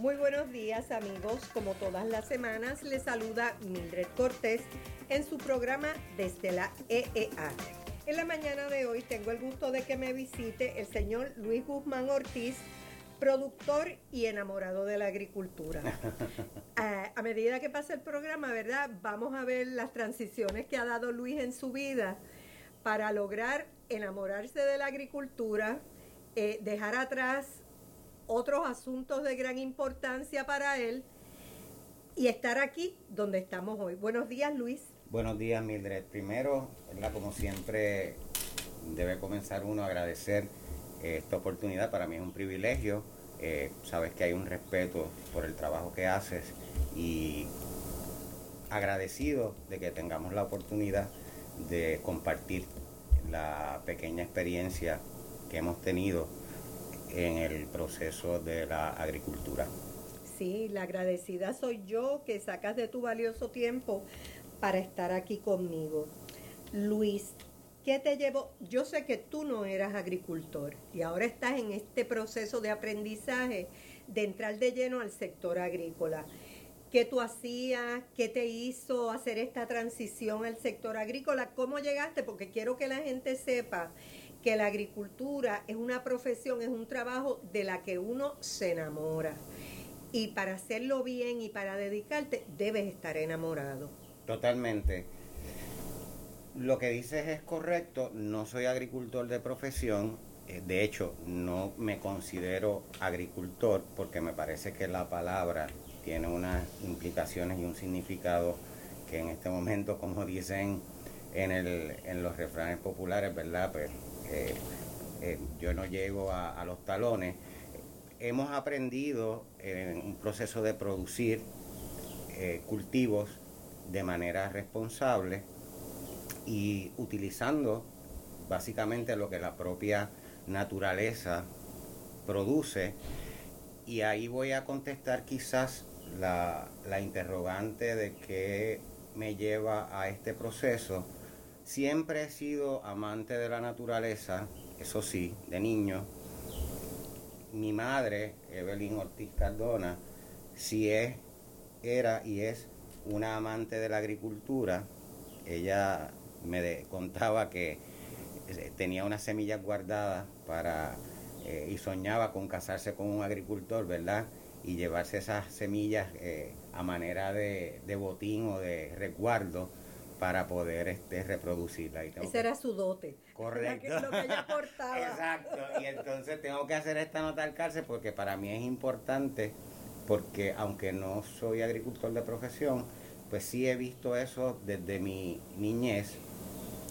Muy buenos días amigos, como todas las semanas les saluda Mildred Cortés en su programa desde la EEA. En la mañana de hoy tengo el gusto de que me visite el señor Luis Guzmán Ortiz, productor y enamorado de la agricultura. a, a medida que pasa el programa, ¿verdad? Vamos a ver las transiciones que ha dado Luis en su vida para lograr enamorarse de la agricultura, eh, dejar atrás otros asuntos de gran importancia para él y estar aquí donde estamos hoy. Buenos días, Luis. Buenos días, Mildred. Primero, ¿verdad? como siempre, debe comenzar uno a agradecer eh, esta oportunidad. Para mí es un privilegio. Eh, sabes que hay un respeto por el trabajo que haces y agradecido de que tengamos la oportunidad de compartir la pequeña experiencia que hemos tenido en el proceso de la agricultura. Sí, la agradecida soy yo que sacas de tu valioso tiempo para estar aquí conmigo. Luis, ¿qué te llevó? Yo sé que tú no eras agricultor y ahora estás en este proceso de aprendizaje de entrar de lleno al sector agrícola. ¿Qué tú hacías? ¿Qué te hizo hacer esta transición al sector agrícola? ¿Cómo llegaste? Porque quiero que la gente sepa que la agricultura es una profesión, es un trabajo de la que uno se enamora. Y para hacerlo bien y para dedicarte, debes estar enamorado. Totalmente. Lo que dices es correcto, no soy agricultor de profesión, eh, de hecho no me considero agricultor porque me parece que la palabra tiene unas implicaciones y un significado que en este momento, como dicen en, el, en los refranes populares, ¿verdad? Pues eh, eh, yo no llego a, los talones. Hemos aprendido en un proceso de producir cultivos de manera responsable y utilizando básicamente lo que la propia naturaleza produce. Y ahí voy a contestar quizás la, la interrogante de qué me lleva a este proceso Siempre he sido amante de la naturaleza, eso sí, de niño. Mi madre, Evelyn Ortiz Cardona, sí es, era y es una amante de la agricultura. Ella me contaba que eh, tenía unas semillas guardadas para eh, y soñaba con casarse con un agricultor, ¿verdad? Y llevarse esas semillas eh, a manera de, de botín o de resguardo para poder este, reproducirla. Y Ese era su dote. Correcto. Lo que ella aportaba. Exacto. Y entonces tengo que hacer esta nota al cárcel porque para mí es importante, porque aunque no soy agricultor de profesión, pues sí he visto eso desde mi niñez.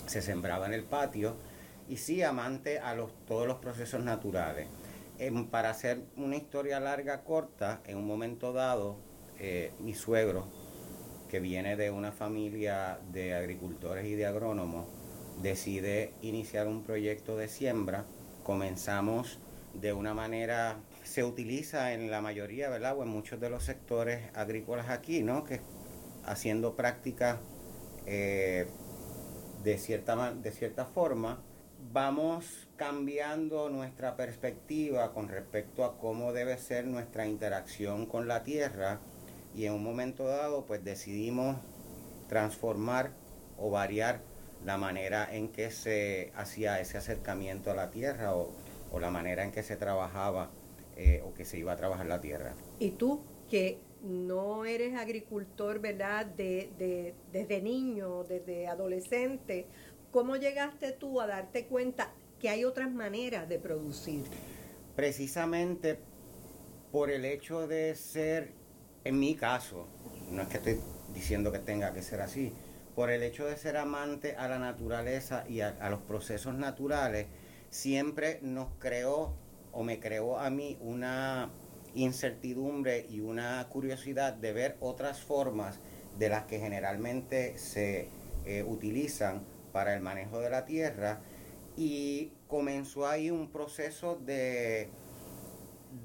Se sembraba en el patio y sí amante a los, todos los procesos naturales. para hacer una historia larga, corta, en un momento dado, eh, mi suegro que viene de una familia de agricultores y de agrónomos, decide iniciar un proyecto de siembra. Comenzamos de una manera, se utiliza en la mayoría, ¿verdad? O en muchos de los sectores agrícolas aquí, ¿no? Que haciendo prácticas eh, de, cierta, de cierta forma, vamos cambiando nuestra perspectiva con respecto a cómo debe ser nuestra interacción con la tierra y en un momento dado pues decidimos transformar o variar la manera en que se hacía ese acercamiento a la tierra o, la manera en que se trabajaba eh, o que se iba a trabajar la tierra. ¿Y tú que no eres agricultor, verdad, de, desde niño, desde adolescente, cómo llegaste tú a darte cuenta que hay otras maneras de producir? Precisamente por el hecho de ser en mi caso, no es que estoy diciendo que tenga que ser así, por el hecho de ser amante a la naturaleza y a, los procesos naturales, siempre nos creó o me creó a mí una incertidumbre y una curiosidad de ver otras formas de las que generalmente se eh, utilizan para el manejo de la tierra y comenzó ahí un proceso de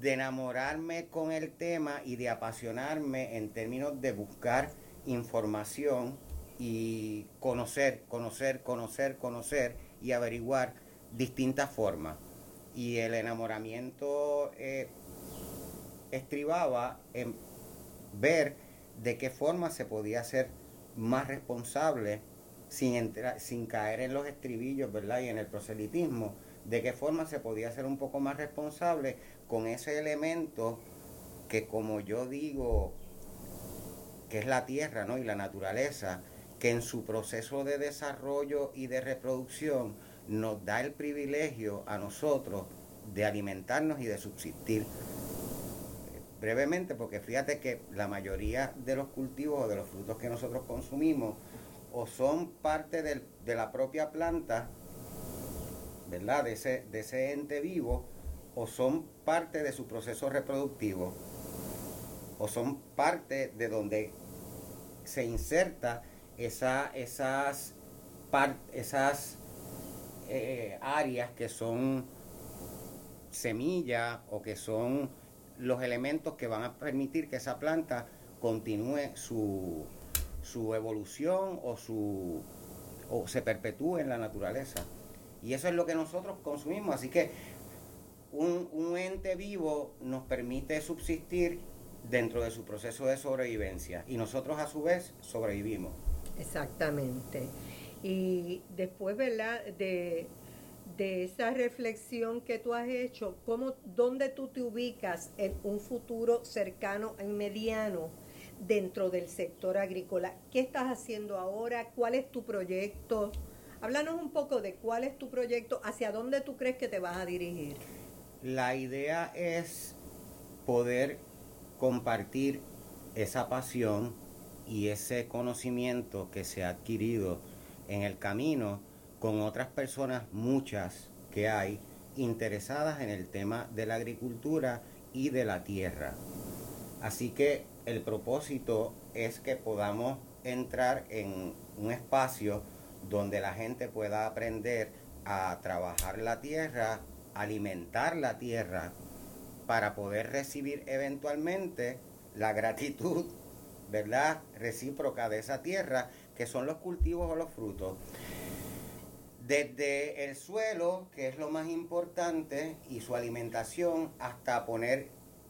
enamorarme con el tema y de apasionarme en términos de buscar información y conocer, conocer, conocer, conocer y averiguar distintas formas. Y el enamoramiento eh, estribaba en ver de qué forma se podía ser más responsable sin, entrar, sin caer en los estribillos, ¿verdad? Y en el proselitismo, de qué forma se podía ser un poco más responsable con ese elemento que como yo digo, que es la tierra, ¿no? Y la naturaleza, que en su proceso de desarrollo y de reproducción nos da el privilegio a nosotros de alimentarnos y de subsistir. Brevemente, porque fíjate que la mayoría de los cultivos o de los frutos que nosotros consumimos o son parte de la propia planta, ¿verdad? De ese, de ese ente vivo, o son parte de su proceso reproductivo, o son parte de donde se inserta esa, esas, esas eh, áreas que son semillas o que son los elementos que van a permitir que esa planta continúe su, su evolución o, su, o se perpetúe en la naturaleza. Y eso es lo que nosotros consumimos. Así que un, un ente vivo nos permite subsistir dentro de su proceso de sobrevivencia y nosotros a su vez sobrevivimos. Exactamente. Y después, ¿verdad? De, de esa reflexión que tú has hecho, ¿cómo, ¿dónde tú te ubicas en un futuro cercano y mediano dentro del sector agrícola? ¿Qué estás haciendo ahora? ¿Cuál es tu proyecto? Háblanos un poco de cuál es tu proyecto, hacia dónde tú crees que te vas a dirigir. La idea es poder compartir esa pasión y ese conocimiento que se ha adquirido en el camino con otras personas, muchas que hay, interesadas en el tema de la agricultura y de la tierra. Así que el propósito es que podamos entrar en un espacio donde la gente pueda aprender a trabajar la tierra, alimentar la tierra, para poder recibir eventualmente la gratitud, ¿verdad? Recíproca de esa tierra, que son los cultivos o los frutos. Desde el suelo, que es lo más importante, y su alimentación, hasta poner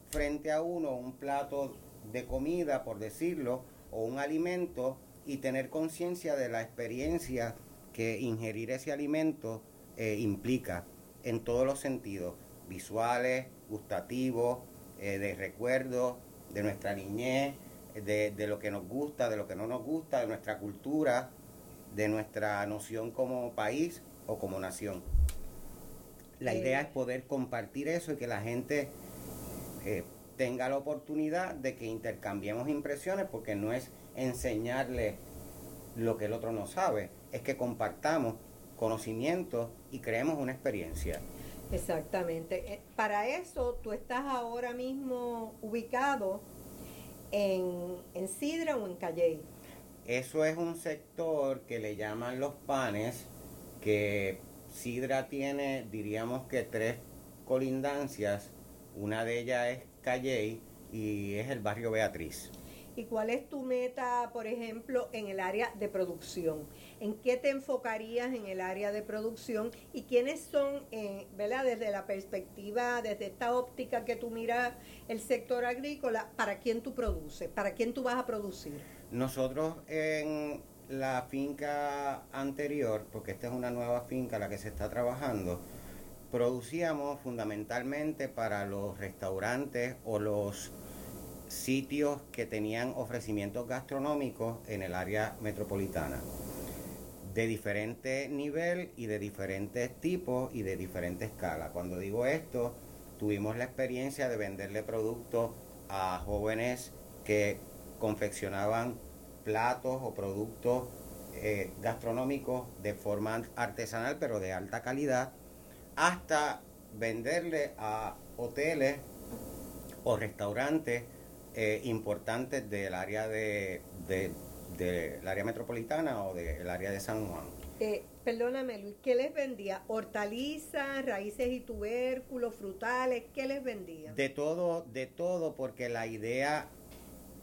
frente a uno un plato de comida, por decirlo, o un alimento, y tener conciencia de la experiencia que ingerir ese alimento eh, implica en todos los sentidos, visuales, gustativos, eh, de recuerdos de nuestra niñez, de, de lo que nos gusta, de lo que no nos gusta, de nuestra cultura, de nuestra noción como país o como nación. La eh, idea es poder compartir eso y que la gente eh, tenga la oportunidad de que intercambiemos impresiones, porque no es enseñarle lo que el otro no sabe, es que compartamos conocimientos y creemos una experiencia. Exactamente. Eh, para eso tú estás ahora mismo ubicado en, en Sidra o en Calley. Eso es un sector que le llaman los panes, que Sidra tiene, diríamos que tres colindancias. Una de ellas es Calley y es el barrio Beatriz. ¿Y cuál es tu meta, por ejemplo, en el área de producción? ¿En qué te enfocarías en el área de producción? ¿Y quiénes son, eh, ¿verdad? Desde la perspectiva, desde esta óptica que tú miras el sector agrícola, ¿para quién tú produces? ¿Para quién tú vas a producir? Nosotros en la finca anterior, porque esta es una nueva finca la que se está trabajando, producíamos fundamentalmente para los restaurantes o los sitios que tenían ofrecimientos gastronómicos en el área metropolitana de diferente nivel y de diferentes tipos y de diferente escala. Cuando digo esto, tuvimos la experiencia de venderle productos a jóvenes que confeccionaban platos o productos eh, gastronómicos de forma artesanal pero de alta calidad, hasta venderle a hoteles o restaurantes eh, importantes del área de, del área metropolitana o del área de San Juan. Eh, perdóname, Luis, ¿qué les vendía? ¿Hortalizas, raíces y tubérculos, frutales? ¿Qué les vendía? De todo, de todo, porque la idea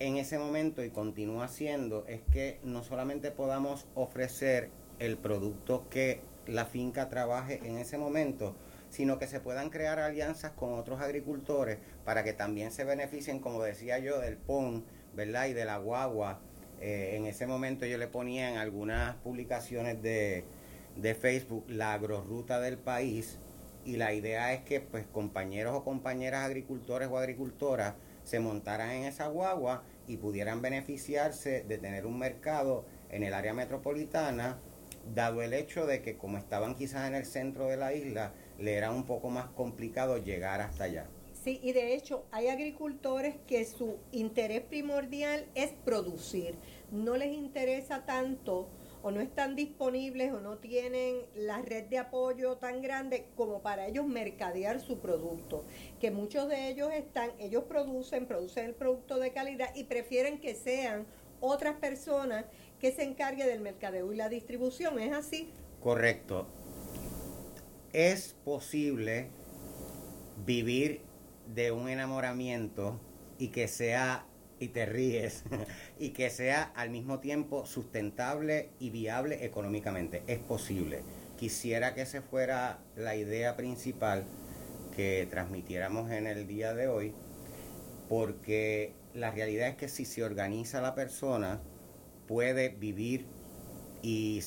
en ese momento y continúa siendo es que no solamente podamos ofrecer el producto que la finca trabaje en ese momento, sino que se puedan crear alianzas con otros agricultores para que también se beneficien, como decía yo, del PON, ¿verdad? Y de la guagua. Eh, en ese momento yo le ponía en algunas publicaciones de, de Facebook la agrorruta del país y la idea es que pues compañeros o compañeras agricultores o agricultoras se montaran en esa guagua y pudieran beneficiarse de tener un mercado en el área metropolitana, dado el hecho de que como estaban quizás en el centro de la isla, le era un poco más complicado llegar hasta allá. Sí, y de hecho hay agricultores que su interés primordial es producir. No les interesa tanto o no están disponibles o no tienen la red de apoyo tan grande como para ellos mercadear su producto. Que muchos de ellos están, ellos producen, producen el producto de calidad y prefieren que sean otras personas que se encarguen del mercadeo y la distribución. ¿Es así? Correcto. Es posible vivir de un enamoramiento y que sea, y te ríes, y que sea al mismo tiempo sustentable y viable económicamente. Es posible. Quisiera que esa fuera la idea principal que transmitiéramos en el día de hoy, porque la realidad es que si se organiza la persona, puede vivir y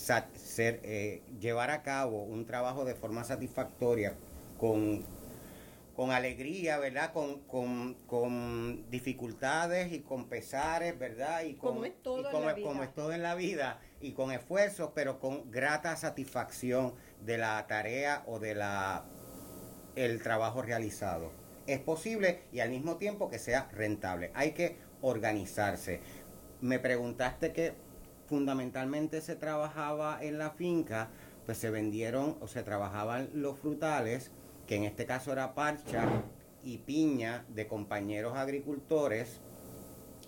eh, llevar a cabo un trabajo de forma satisfactoria con con alegría, ¿verdad? Con, con, dificultades y con pesares, ¿verdad? Y como es todo en la vida. Como es todo en la vida y con esfuerzos, pero con grata satisfacción de la tarea o de la el trabajo realizado. Es posible y al mismo tiempo que sea rentable. Hay que organizarse. Me preguntaste que fundamentalmente se trabajaba en la finca, pues se vendieron o se trabajaban los frutales que en este caso era parcha y piña de compañeros agricultores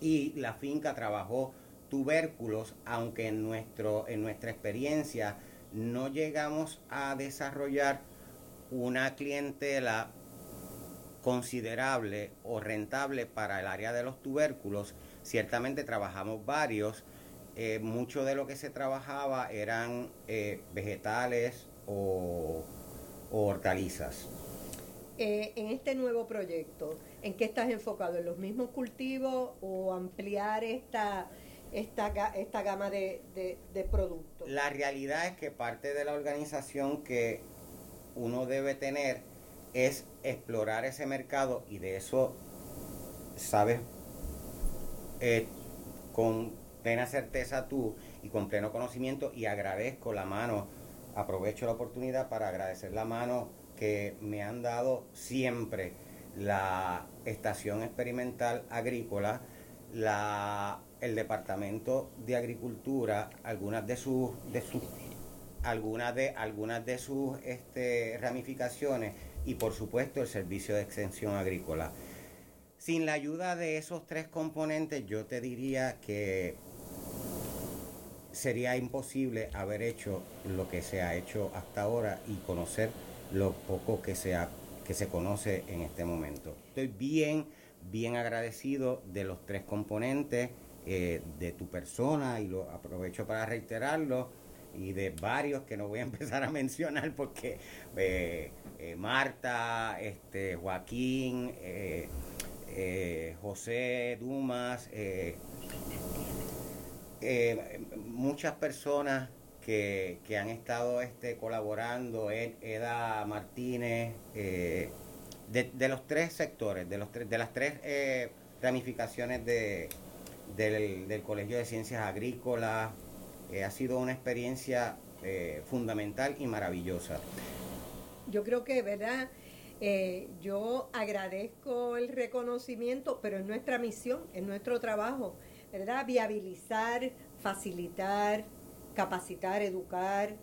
y la finca trabajó tubérculos, aunque en, nuestro, en nuestra experiencia no llegamos a desarrollar una clientela considerable o rentable para el área de los tubérculos. Ciertamente trabajamos varios. Eh, mucho de lo que se trabajaba eran eh, vegetales o o hortalizas? Eh, en este nuevo proyecto, ¿en qué estás enfocado? ¿En los mismos cultivos o ampliar esta, esta, esta gama de, de, productos? La realidad es que parte de la organización que uno debe tener es explorar ese mercado y de eso sabes eh, con plena certeza tú y con pleno conocimiento y agradezco la mano aprovecho la oportunidad para agradecer la mano que me han dado siempre la Estación Experimental Agrícola, la, el Departamento de Agricultura, algunas de sus, de sus algunas de algunas de sus este, ramificaciones y por supuesto el servicio de extensión agrícola. Sin la ayuda de esos tres componentes, yo te diría que sería imposible haber hecho lo que se ha hecho hasta ahora y conocer lo poco que se, que se conoce en este momento. Estoy bien, bien agradecido de los tres componentes eh, de tu persona y lo aprovecho para reiterarlo y de varios que no voy a empezar a mencionar porque eh, eh, Marta, este, Joaquín, José Dumas, eh, muchas personas que, han estado este, colaborando, Eda Martínez, eh, de, los tres sectores, de, los de las tres eh, ramificaciones de, del, Colegio de Ciencias Agrícolas, ha sido una experiencia fundamental y maravillosa. Yo creo que, ¿verdad? yo agradezco el reconocimiento, pero es nuestra misión, es nuestro trabajo ¿verdad? Viabilizar, facilitar, capacitar, educar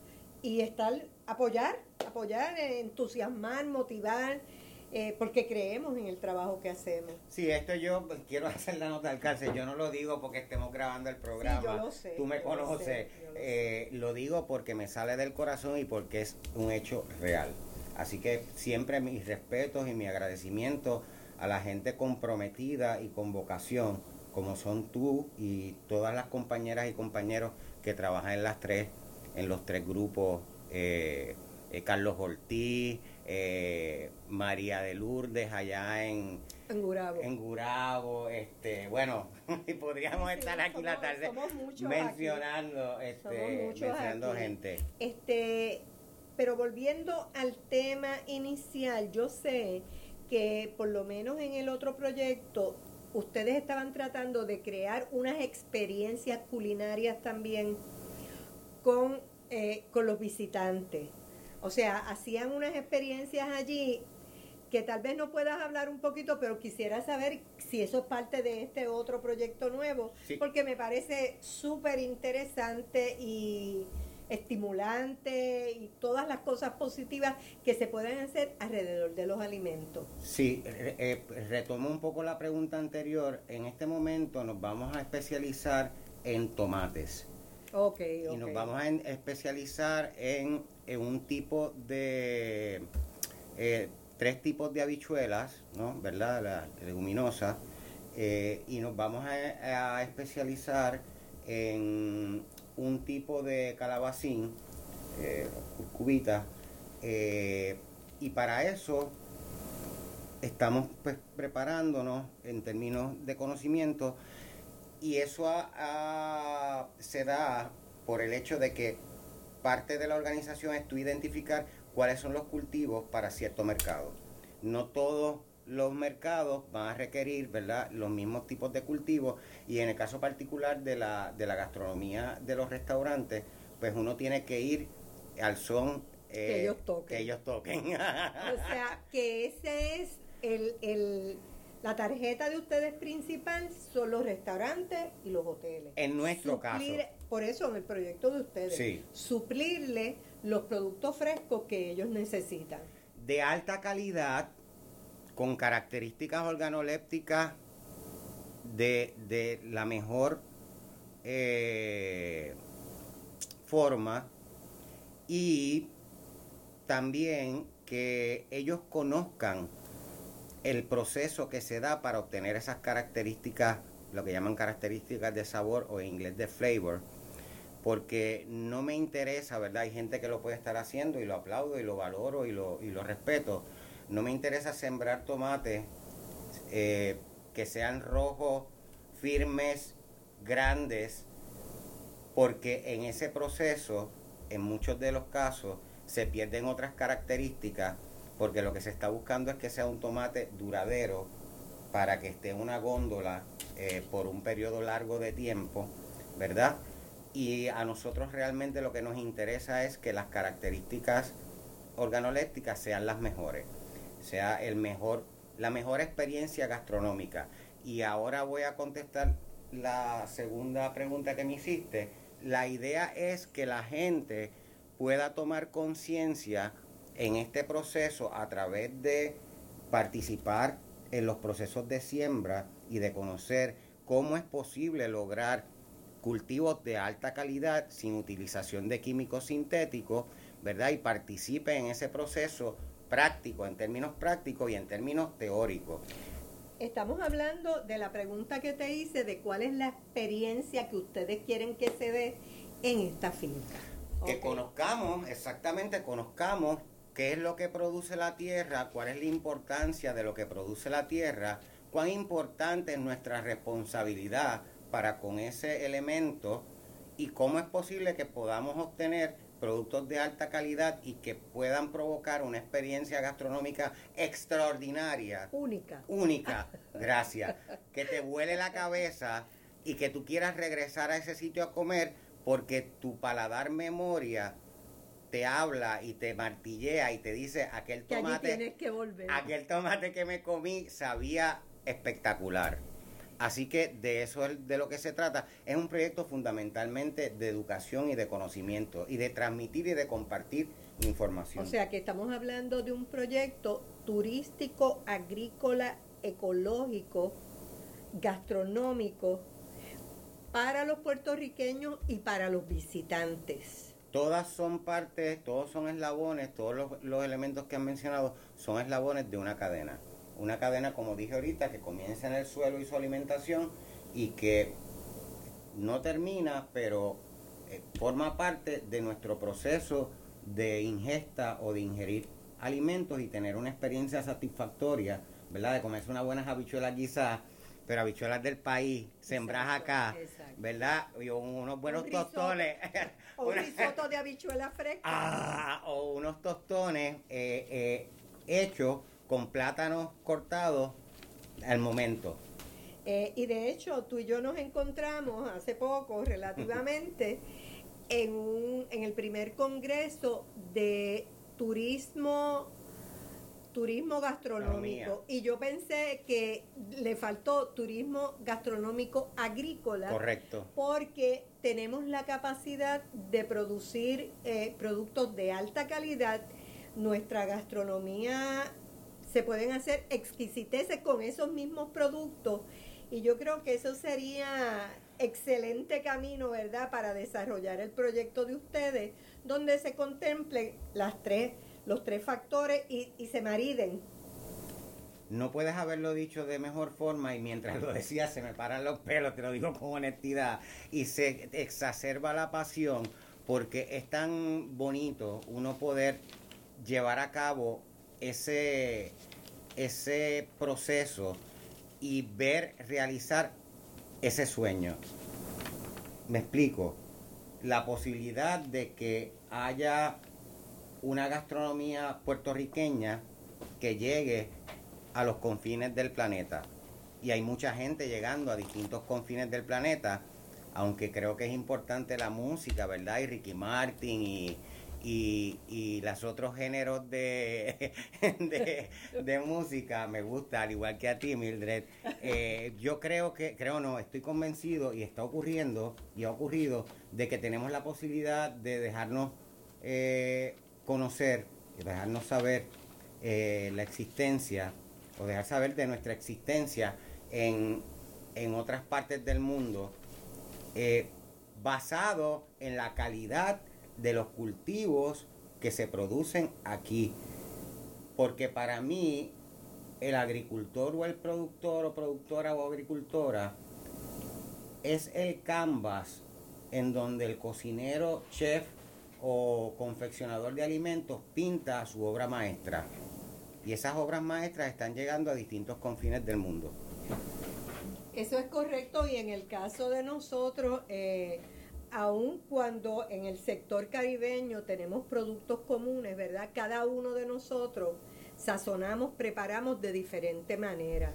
y estar, apoyar, apoyar, entusiasmar, motivar, eh, porque creemos en el trabajo que hacemos. Sí, esto yo pues, quiero hacer la nota al cárcel. Yo no lo digo porque estemos grabando el programa. yo lo sé, Tú me yo lo conoces. sé, yo lo Eh, lo digo porque me sale del corazón y porque es un hecho real. Así que siempre mis respetos y mi agradecimiento a la gente comprometida y con vocación, como son tú y todas las compañeras y compañeros que trabajan en las tres, en los tres grupos, eh, eh, Carlos Ortiz, eh, María de Lourdes allá en, En Gurabo. en Gurabo, este, bueno, y podríamos Sí, estar aquí la tarde mencionando, este, mencionando aquí. gente. Este, pero volviendo al tema inicial, yo sé que por lo menos en el otro proyecto ustedes estaban tratando de crear unas experiencias culinarias también con, eh, con los visitantes. O sea, hacían unas experiencias allí que tal vez no puedas hablar un poquito, pero quisiera saber si eso es parte de este otro proyecto nuevo, Sí. porque me parece súper interesante y estimulante y todas las cosas positivas que se pueden hacer alrededor de los alimentos. Sí, eh, retomo un poco la pregunta anterior. En este momento nos vamos a especializar en tomates. Ok, Y nos vamos a especializar en, en un tipo de, eh, tres tipos de habichuelas, ¿no? ¿Verdad? La leguminosa. eh, y nos vamos a, a especializar en un tipo de calabacín, eh, curcubita. eh, y para eso estamos pues, preparándonos en términos de conocimiento y eso se da por el hecho de que parte de la organización es tú identificar cuáles son los cultivos para cierto mercado. No todos los mercados van a requerir ¿verdad? los mismos tipos de cultivos y en el caso particular de la, de la gastronomía de los restaurantes, pues uno tiene que ir al son eh, Que ellos toquen. que ellos toquen. O sea, que ese es el, el- la tarjeta de ustedes principal, son los restaurantes y los hoteles. En nuestro Suplir- caso. Por eso en el proyecto de ustedes, Sí. suplirle los productos frescos que ellos necesitan. de alta calidad, con características organolépticas de, de la mejor eh, forma y también que ellos conozcan el proceso que se da para obtener esas características, lo que llaman características de sabor o en inglés de flavor, porque no me interesa, ¿verdad? Hay gente que lo puede estar haciendo y lo aplaudo y lo valoro y lo, y lo respeto. No me interesa sembrar tomates eh, que sean rojos, firmes, grandes, porque en ese proceso, en muchos de los casos, se pierden otras características, porque lo que se está buscando es que sea un tomate duradero para que esté en una góndola eh, por un periodo largo de tiempo, ¿verdad? Y a nosotros realmente lo que nos interesa es que las características organolépticas sean las mejores, sea el mejor, la mejor experiencia gastronómica. Y ahora voy a contestar la segunda pregunta que me hiciste. La idea es que la gente pueda tomar conciencia en este proceso a través de participar en los procesos de siembra y de conocer cómo es posible lograr cultivos de alta calidad sin utilización de químicos sintéticos, ¿verdad? Y participe en ese proceso práctico, en términos prácticos y en términos teóricos. Estamos hablando de la pregunta que te hice de cuál es la experiencia que ustedes quieren que se dé en esta finca. Que conozcamos, exactamente conozcamos qué es lo que produce la tierra, cuál es la importancia de lo que produce la tierra, cuán importante es nuestra responsabilidad para con ese elemento y cómo es posible que podamos obtener productos de alta calidad y que puedan provocar una experiencia gastronómica extraordinaria Única. única, gracias, que te vuele la cabeza y que tú quieras regresar a ese sitio a comer porque tu paladar memoria te habla y te martillea y te dice aquel Que tomate, tienes que volver. aquel tomate que me comí sabía espectacular. Así que de eso es de lo que se trata. Es un proyecto fundamentalmente de educación y de conocimiento y de transmitir y de compartir información. O sea que estamos hablando de un proyecto turístico, agrícola, ecológico, gastronómico para los puertorriqueños y para los visitantes. Todas son partes, todos son eslabones, todos los, los elementos que han mencionado son eslabones de una cadena. Una cadena, como dije ahorita, que comienza en el suelo y su alimentación y que no termina, pero eh, forma parte de nuestro proceso de ingesta o de ingerir alimentos y tener una experiencia satisfactoria, ¿verdad? De comerse unas buenas habichuelas quizás, pero habichuelas del país, sembradas acá, ¿verdad? Y unos buenos tostones. o un risotto de habichuelas frescas. Ah, o unos tostones eh, eh, hechos con plátanos cortados al momento. Eh, y de hecho, tú y yo nos encontramos hace poco, relativamente, en, un, en el primer congreso de turismo turismo gastronómico. Y yo pensé que le faltó turismo gastronómico agrícola correcto. porque tenemos la capacidad de producir eh, productos de alta calidad. Nuestra gastronomía se pueden hacer exquisiteces con esos mismos productos y yo creo que eso sería excelente camino, ¿verdad?, para desarrollar el proyecto de ustedes, donde se contemplen las tres, los tres factores y, y se mariden. No puedes haberlo dicho de mejor forma y mientras lo decías se me paran los pelos, te lo digo con honestidad, y se exacerba la pasión porque es tan bonito uno poder llevar a cabo ese, ese proceso y ver realizar ese sueño. Me explico. La posibilidad de que haya una gastronomía puertorriqueña que llegue a los confines del planeta. Y hay mucha gente llegando a distintos confines del planeta, aunque creo que es importante la música, ¿verdad? Y Ricky Martin y, y, y los otros géneros de, de, música me gusta, al igual que a ti, Mildred. Eh, yo creo que, creo no, estoy convencido y está ocurriendo y ha ocurrido de que tenemos la posibilidad de dejarnos eh, conocer dejarnos saber eh, la existencia o dejar saber de nuestra existencia en, en otras partes del mundo basado en la calidad de los cultivos que se producen aquí. Porque para mí, el agricultor o el productor o productora o agricultora es el canvas en donde el cocinero, chef o confeccionador de alimentos pinta su obra maestra. Y esas obras maestras están llegando a distintos confines del mundo. Eso es correcto y en el caso de nosotros, eh, aun cuando en el sector caribeño tenemos productos comunes, ¿verdad? Cada uno de nosotros sazonamos, preparamos de diferente manera.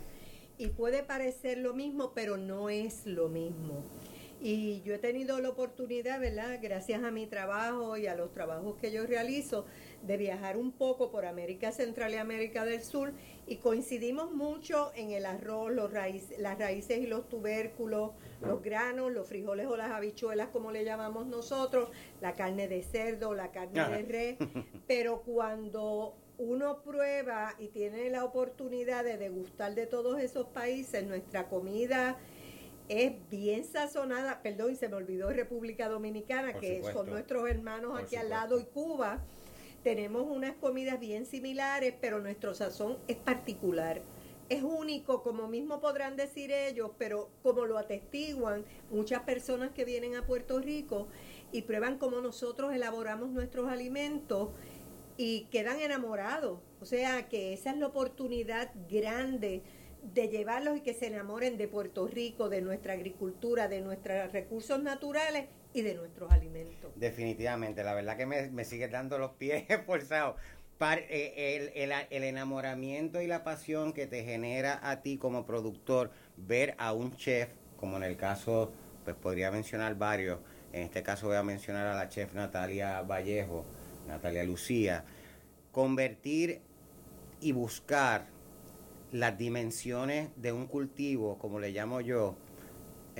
Y puede parecer lo mismo, pero no es lo mismo. Y yo he tenido la oportunidad, ¿verdad? Gracias a mi trabajo y a los trabajos que yo realizo, de viajar un poco por América Central y América del Sur y coincidimos mucho en el arroz, los las raíces y los tubérculos, los granos, los frijoles o las habichuelas como le llamamos nosotros, la carne de cerdo, la carne de res, pero cuando uno prueba y tiene la oportunidad de degustar de todos esos países, nuestra comida es bien sazonada, perdón, se me olvidó República Dominicana, que son nuestros hermanos aquí al lado, y Cuba, tenemos unas comidas bien similares, pero nuestro sazón es particular. Es único, como mismo podrán decir ellos, pero como lo atestiguan muchas personas que vienen a Puerto Rico y prueban cómo nosotros elaboramos nuestros alimentos y quedan enamorados. O sea que esa es la oportunidad grande de llevarlos y que se enamoren de Puerto Rico, de nuestra agricultura, de nuestros recursos naturales y de nuestros alimentos. Definitivamente, la verdad que me, sigue dando los pies esforzados. Eh, el, el, enamoramiento y la pasión que te genera a ti como productor ver a un chef, como en el caso, pues podría mencionar varios, en este caso voy a mencionar a la chef Natalia Vallejo, Natalia Lucía, convertir y buscar las dimensiones de un cultivo, como le llamo yo,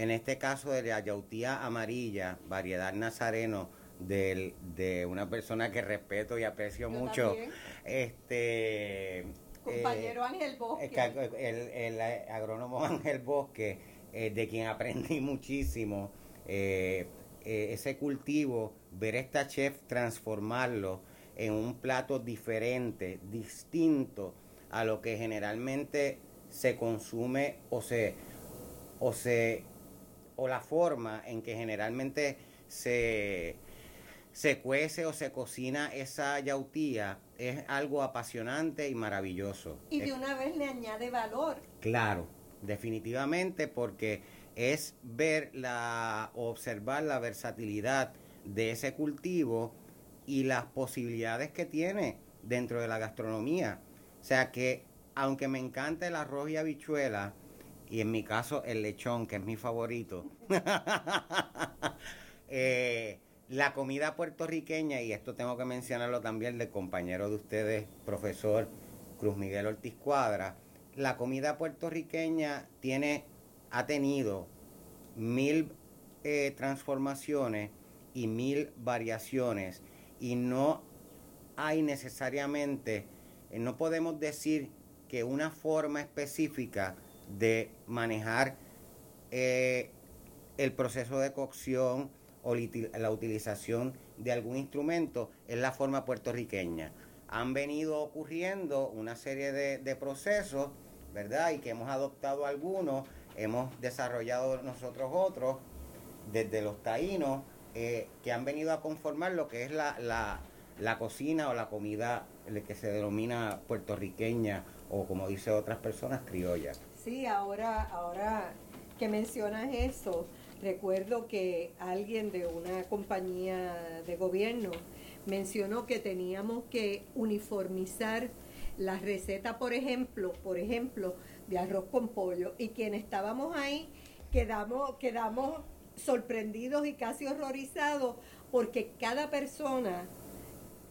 en este caso de la yautía amarilla, variedad nazareno de una persona que respeto y aprecio mucho. Este compañero eh, Ángel Bosque. El, agrónomo Ángel Bosque, eh, de quien aprendí muchísimo. Eh, ese cultivo, ver a esta chef transformarlo en un plato diferente, distinto a lo que generalmente se consume o se o se o la forma en que generalmente se se cuece o se cocina esa yautía es algo apasionante y maravilloso. Y de una vez le añade valor. Claro, definitivamente porque es ver la observar la versatilidad de ese cultivo y las posibilidades que tiene dentro de la gastronomía. O sea que aunque me encanta el arroz y habichuela, y en mi caso el lechón, que es mi favorito, eh, la comida puertorriqueña, y esto tengo que mencionarlo también del compañero de ustedes, profesor Cruz Miguel Ortiz Cuadra, la comida puertorriqueña tiene, ha tenido mil eh, transformaciones y mil variaciones y no hay necesariamente, eh, no podemos decir que una forma específica de manejar eh, el proceso de cocción o la utilización de algún instrumento es la forma puertorriqueña. Han venido ocurriendo una serie de, procesos, ¿verdad? Y que hemos adoptado algunos, hemos desarrollado nosotros otros, desde los taínos, eh, que han venido a conformar lo que es la, la, cocina o la comida que se denomina puertorriqueña o como dice otras personas, criollas. Sí, ahora, ahora que mencionas eso, Recuerdo que alguien de una compañía de gobierno mencionó que teníamos que uniformizar la receta, por ejemplo, por ejemplo, de arroz con pollo. Y quienes estábamos ahí quedamos, quedamos sorprendidos y casi horrorizados porque cada persona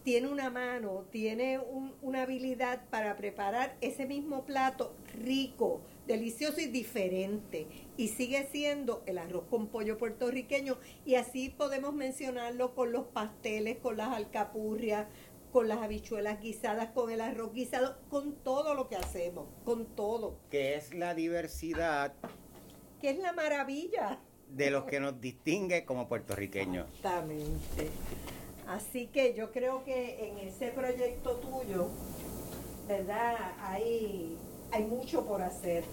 tiene una mano, tiene una habilidad para preparar ese mismo plato rico, delicioso y diferente. Y sigue siendo el arroz con pollo puertorriqueño. Y así podemos mencionarlo con los pasteles, con las alcapurrias, con las habichuelas guisadas, con el arroz guisado, con todo lo que hacemos, con todo. Que es la diversidad. Que es la maravilla. De los que nos distingue como puertorriqueños. Exactamente. Así que yo creo que en ese proyecto tuyo, ¿verdad? Hay hay mucho por hacer.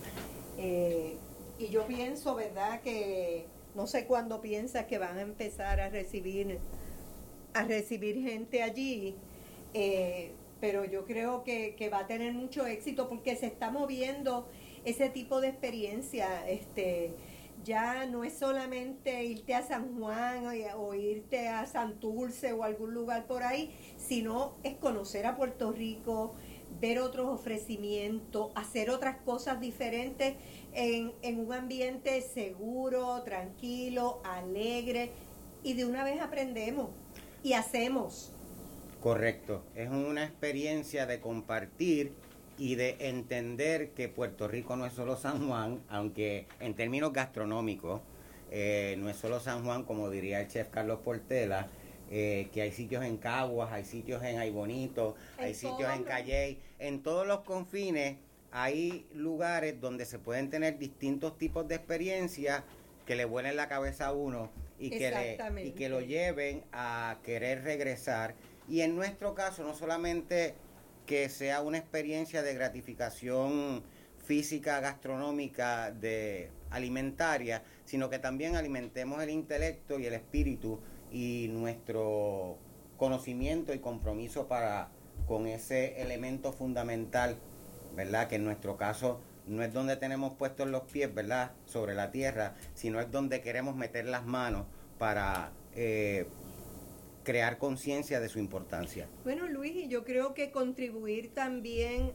Eh, y yo pienso, ¿verdad? Que no sé cuándo piensas que van a empezar a recibir, a recibir gente allí, eh, pero yo creo que, va a tener mucho éxito porque se está moviendo ese tipo de experiencia. Este, ya no es solamente irte a San Juan o, o irte a Santurce o algún lugar por ahí, sino es conocer a Puerto Rico, ver otros ofrecimientos, hacer otras cosas diferentes en, un ambiente seguro, tranquilo, alegre y de una vez aprendemos y hacemos. Correcto, es una experiencia de compartir y de entender que Puerto Rico no es solo San Juan, aunque en términos gastronómicos eh, no es solo San Juan, como diría el chef Carlos Portela, eh, que hay sitios en Caguas, hay sitios en Aybonito, hay sitios en Calley, en todos los confines hay lugares donde se pueden tener distintos tipos de experiencias que le vuelen la cabeza a uno y que, le, y que lo lleven a querer regresar. Y en nuestro caso, no solamente que sea una experiencia de gratificación física, gastronómica, de alimentaria, sino que también alimentemos el intelecto y el espíritu y nuestro conocimiento y compromiso para con ese elemento fundamental, ¿verdad? Que en nuestro caso no es donde tenemos puestos los pies, ¿verdad? Sobre la tierra, sino es donde queremos meter las manos para eh, crear conciencia de su importancia. Bueno, Luis, y yo creo que contribuir también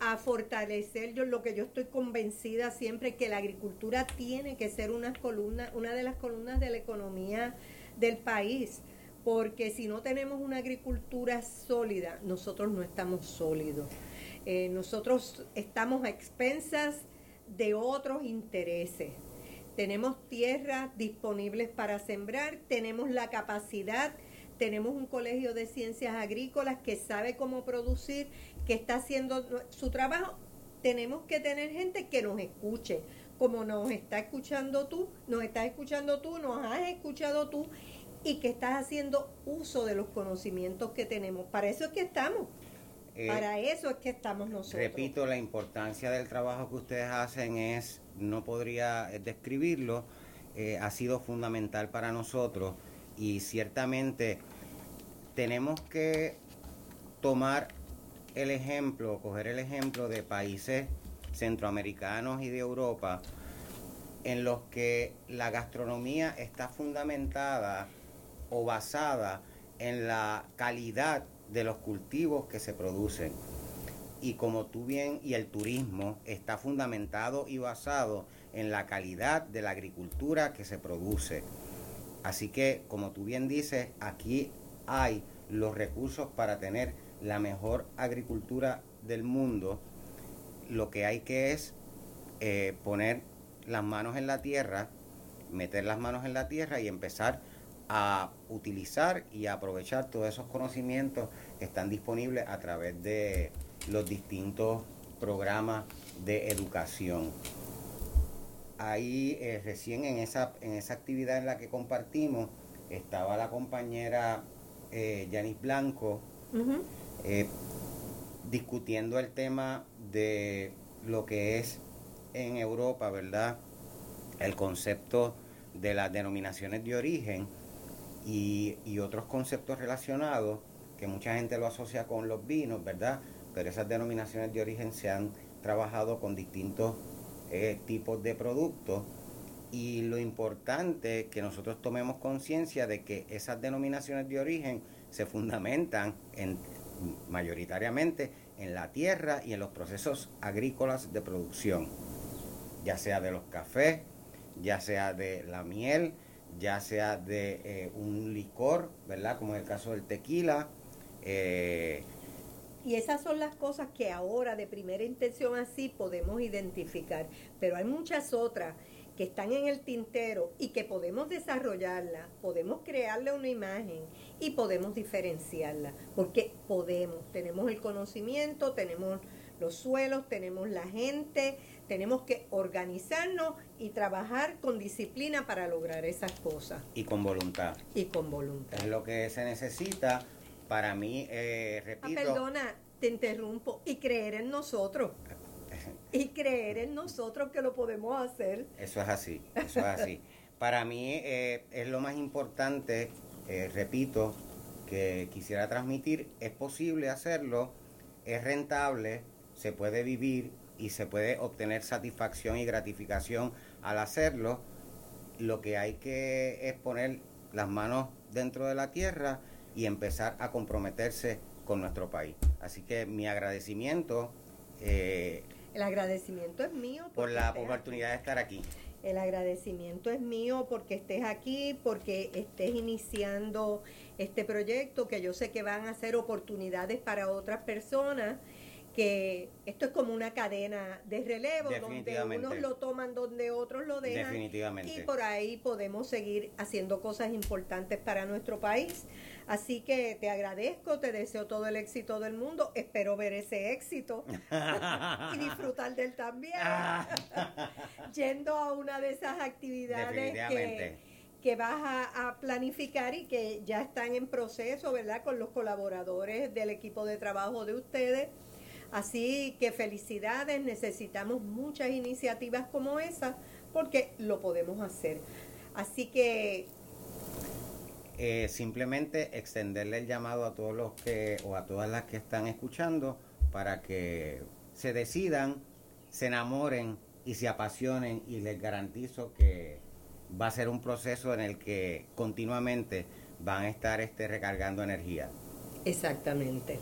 a fortalecer yo lo que yo estoy convencida siempre que la agricultura tiene que ser una columna, una de las columnas de la economía del país, porque si no tenemos una agricultura sólida, nosotros no estamos sólidos. Eh, nosotros estamos a expensas de otros intereses. Tenemos tierras disponibles para sembrar, tenemos la capacidad tenemos un colegio de ciencias agrícolas que sabe cómo producir, que está haciendo su trabajo. Tenemos que tener gente que nos escuche, como nos está escuchando tú, nos estás escuchando tú, nos has escuchado tú y que estás haciendo uso de los conocimientos que tenemos. Para eso es que estamos. Eh, Para eso es que estamos nosotros. Repito, la importancia del trabajo que ustedes hacen es, no podría describirlo, eh, ha sido fundamental para nosotros y ciertamente tenemos que tomar el ejemplo, coger el ejemplo de países centroamericanos y de Europa en los que la gastronomía está fundamentada o basada en la calidad de los cultivos que se producen. Y como tú bien, y el turismo está fundamentado y basado en la calidad de la agricultura que se produce. Así que, como tú bien dices, aquí hay los recursos para tener la mejor agricultura del mundo. Lo que hay que es eh, poner las manos en la tierra, meter las manos en la tierra y empezar a utilizar y a aprovechar todos esos conocimientos que están disponibles a través de los distintos programas de educación. Ahí eh, recién en esa, en esa actividad en la que compartimos estaba la compañera eh, Yanis Blanco eh, discutiendo el tema de lo que es en Europa, ¿verdad? El concepto de las denominaciones de origen y, otros conceptos relacionados que mucha gente lo asocia con los vinos, ¿verdad? Pero esas denominaciones de origen se han trabajado con distintos eh, tipos de productos y lo importante es que nosotros tomemos conciencia de que esas denominaciones de origen se fundamentan en, mayoritariamente en la tierra y en los procesos agrícolas de producción, ya sea de los cafés, ya sea de la miel, ya sea de eh, un licor, ¿verdad? Como en el caso del tequila. Eh, y esas son las cosas que ahora de primera intención así podemos identificar, pero hay muchas otras que están en el tintero y que podemos desarrollarla, podemos crearle una imagen y podemos diferenciarla, porque podemos, tenemos el conocimiento, tenemos los suelos, tenemos la gente, tenemos que organizarnos y trabajar con disciplina para lograr esas cosas. Y con voluntad. Y con voluntad. Es lo que se necesita. Para mí, eh, repito. Ah, perdona, te interrumpo. Y creer en nosotros. y creer en nosotros que lo podemos hacer. Eso es así, eso es así. para mí eh, es lo más importante, eh, repito, que quisiera transmitir. Es posible hacerlo, es rentable, se puede vivir y se puede obtener satisfacción y gratificación al hacerlo. Lo que hay que es poner las manos dentro de la tierra y empezar a comprometerse con nuestro país. Así que mi agradecimiento. Eh, el agradecimiento es mío. Por la oportunidad de estar aquí. El agradecimiento es mío porque estés aquí, porque estés iniciando este proyecto, que yo sé que van a ser oportunidades para otras personas que esto es como una cadena de relevo, donde unos lo toman, donde otros lo dejan. Y por ahí podemos seguir haciendo cosas importantes para nuestro país. Así que te agradezco, te deseo todo el éxito del mundo, espero ver ese éxito y disfrutar de él también. Yendo a una de esas actividades que que vas a, a, planificar y que ya están en proceso, ¿verdad? Con los colaboradores del equipo de trabajo de ustedes Así que felicidades, necesitamos muchas iniciativas como esa porque lo podemos hacer. Así que... Eh, simplemente extenderle el llamado a todos los que o a todas las que están escuchando para que se decidan, se enamoren y se apasionen y les garantizo que va a ser un proceso en el que continuamente van a estar este, recargando energía. Exactamente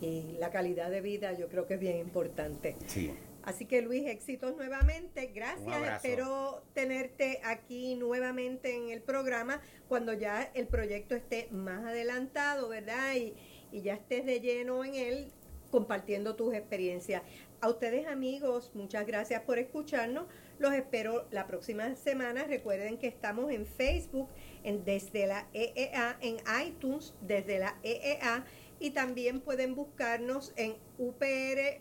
y la calidad de vida yo creo que es bien importante. Sí. Así que Luis, éxitos nuevamente. Gracias. Espero tenerte aquí nuevamente en el programa cuando ya el proyecto esté más adelantado, ¿verdad? Y, y ya estés de lleno en él compartiendo tus experiencias. A ustedes amigos, muchas gracias por escucharnos. Los espero la próxima semana. Recuerden que estamos en Facebook, en Desde la EEA, en iTunes, Desde la EEA, y también pueden buscarnos en upr,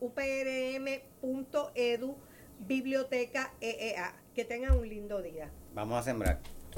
uprm.edu, Biblioteca EEA. Que tengan un lindo día. Vamos a sembrar.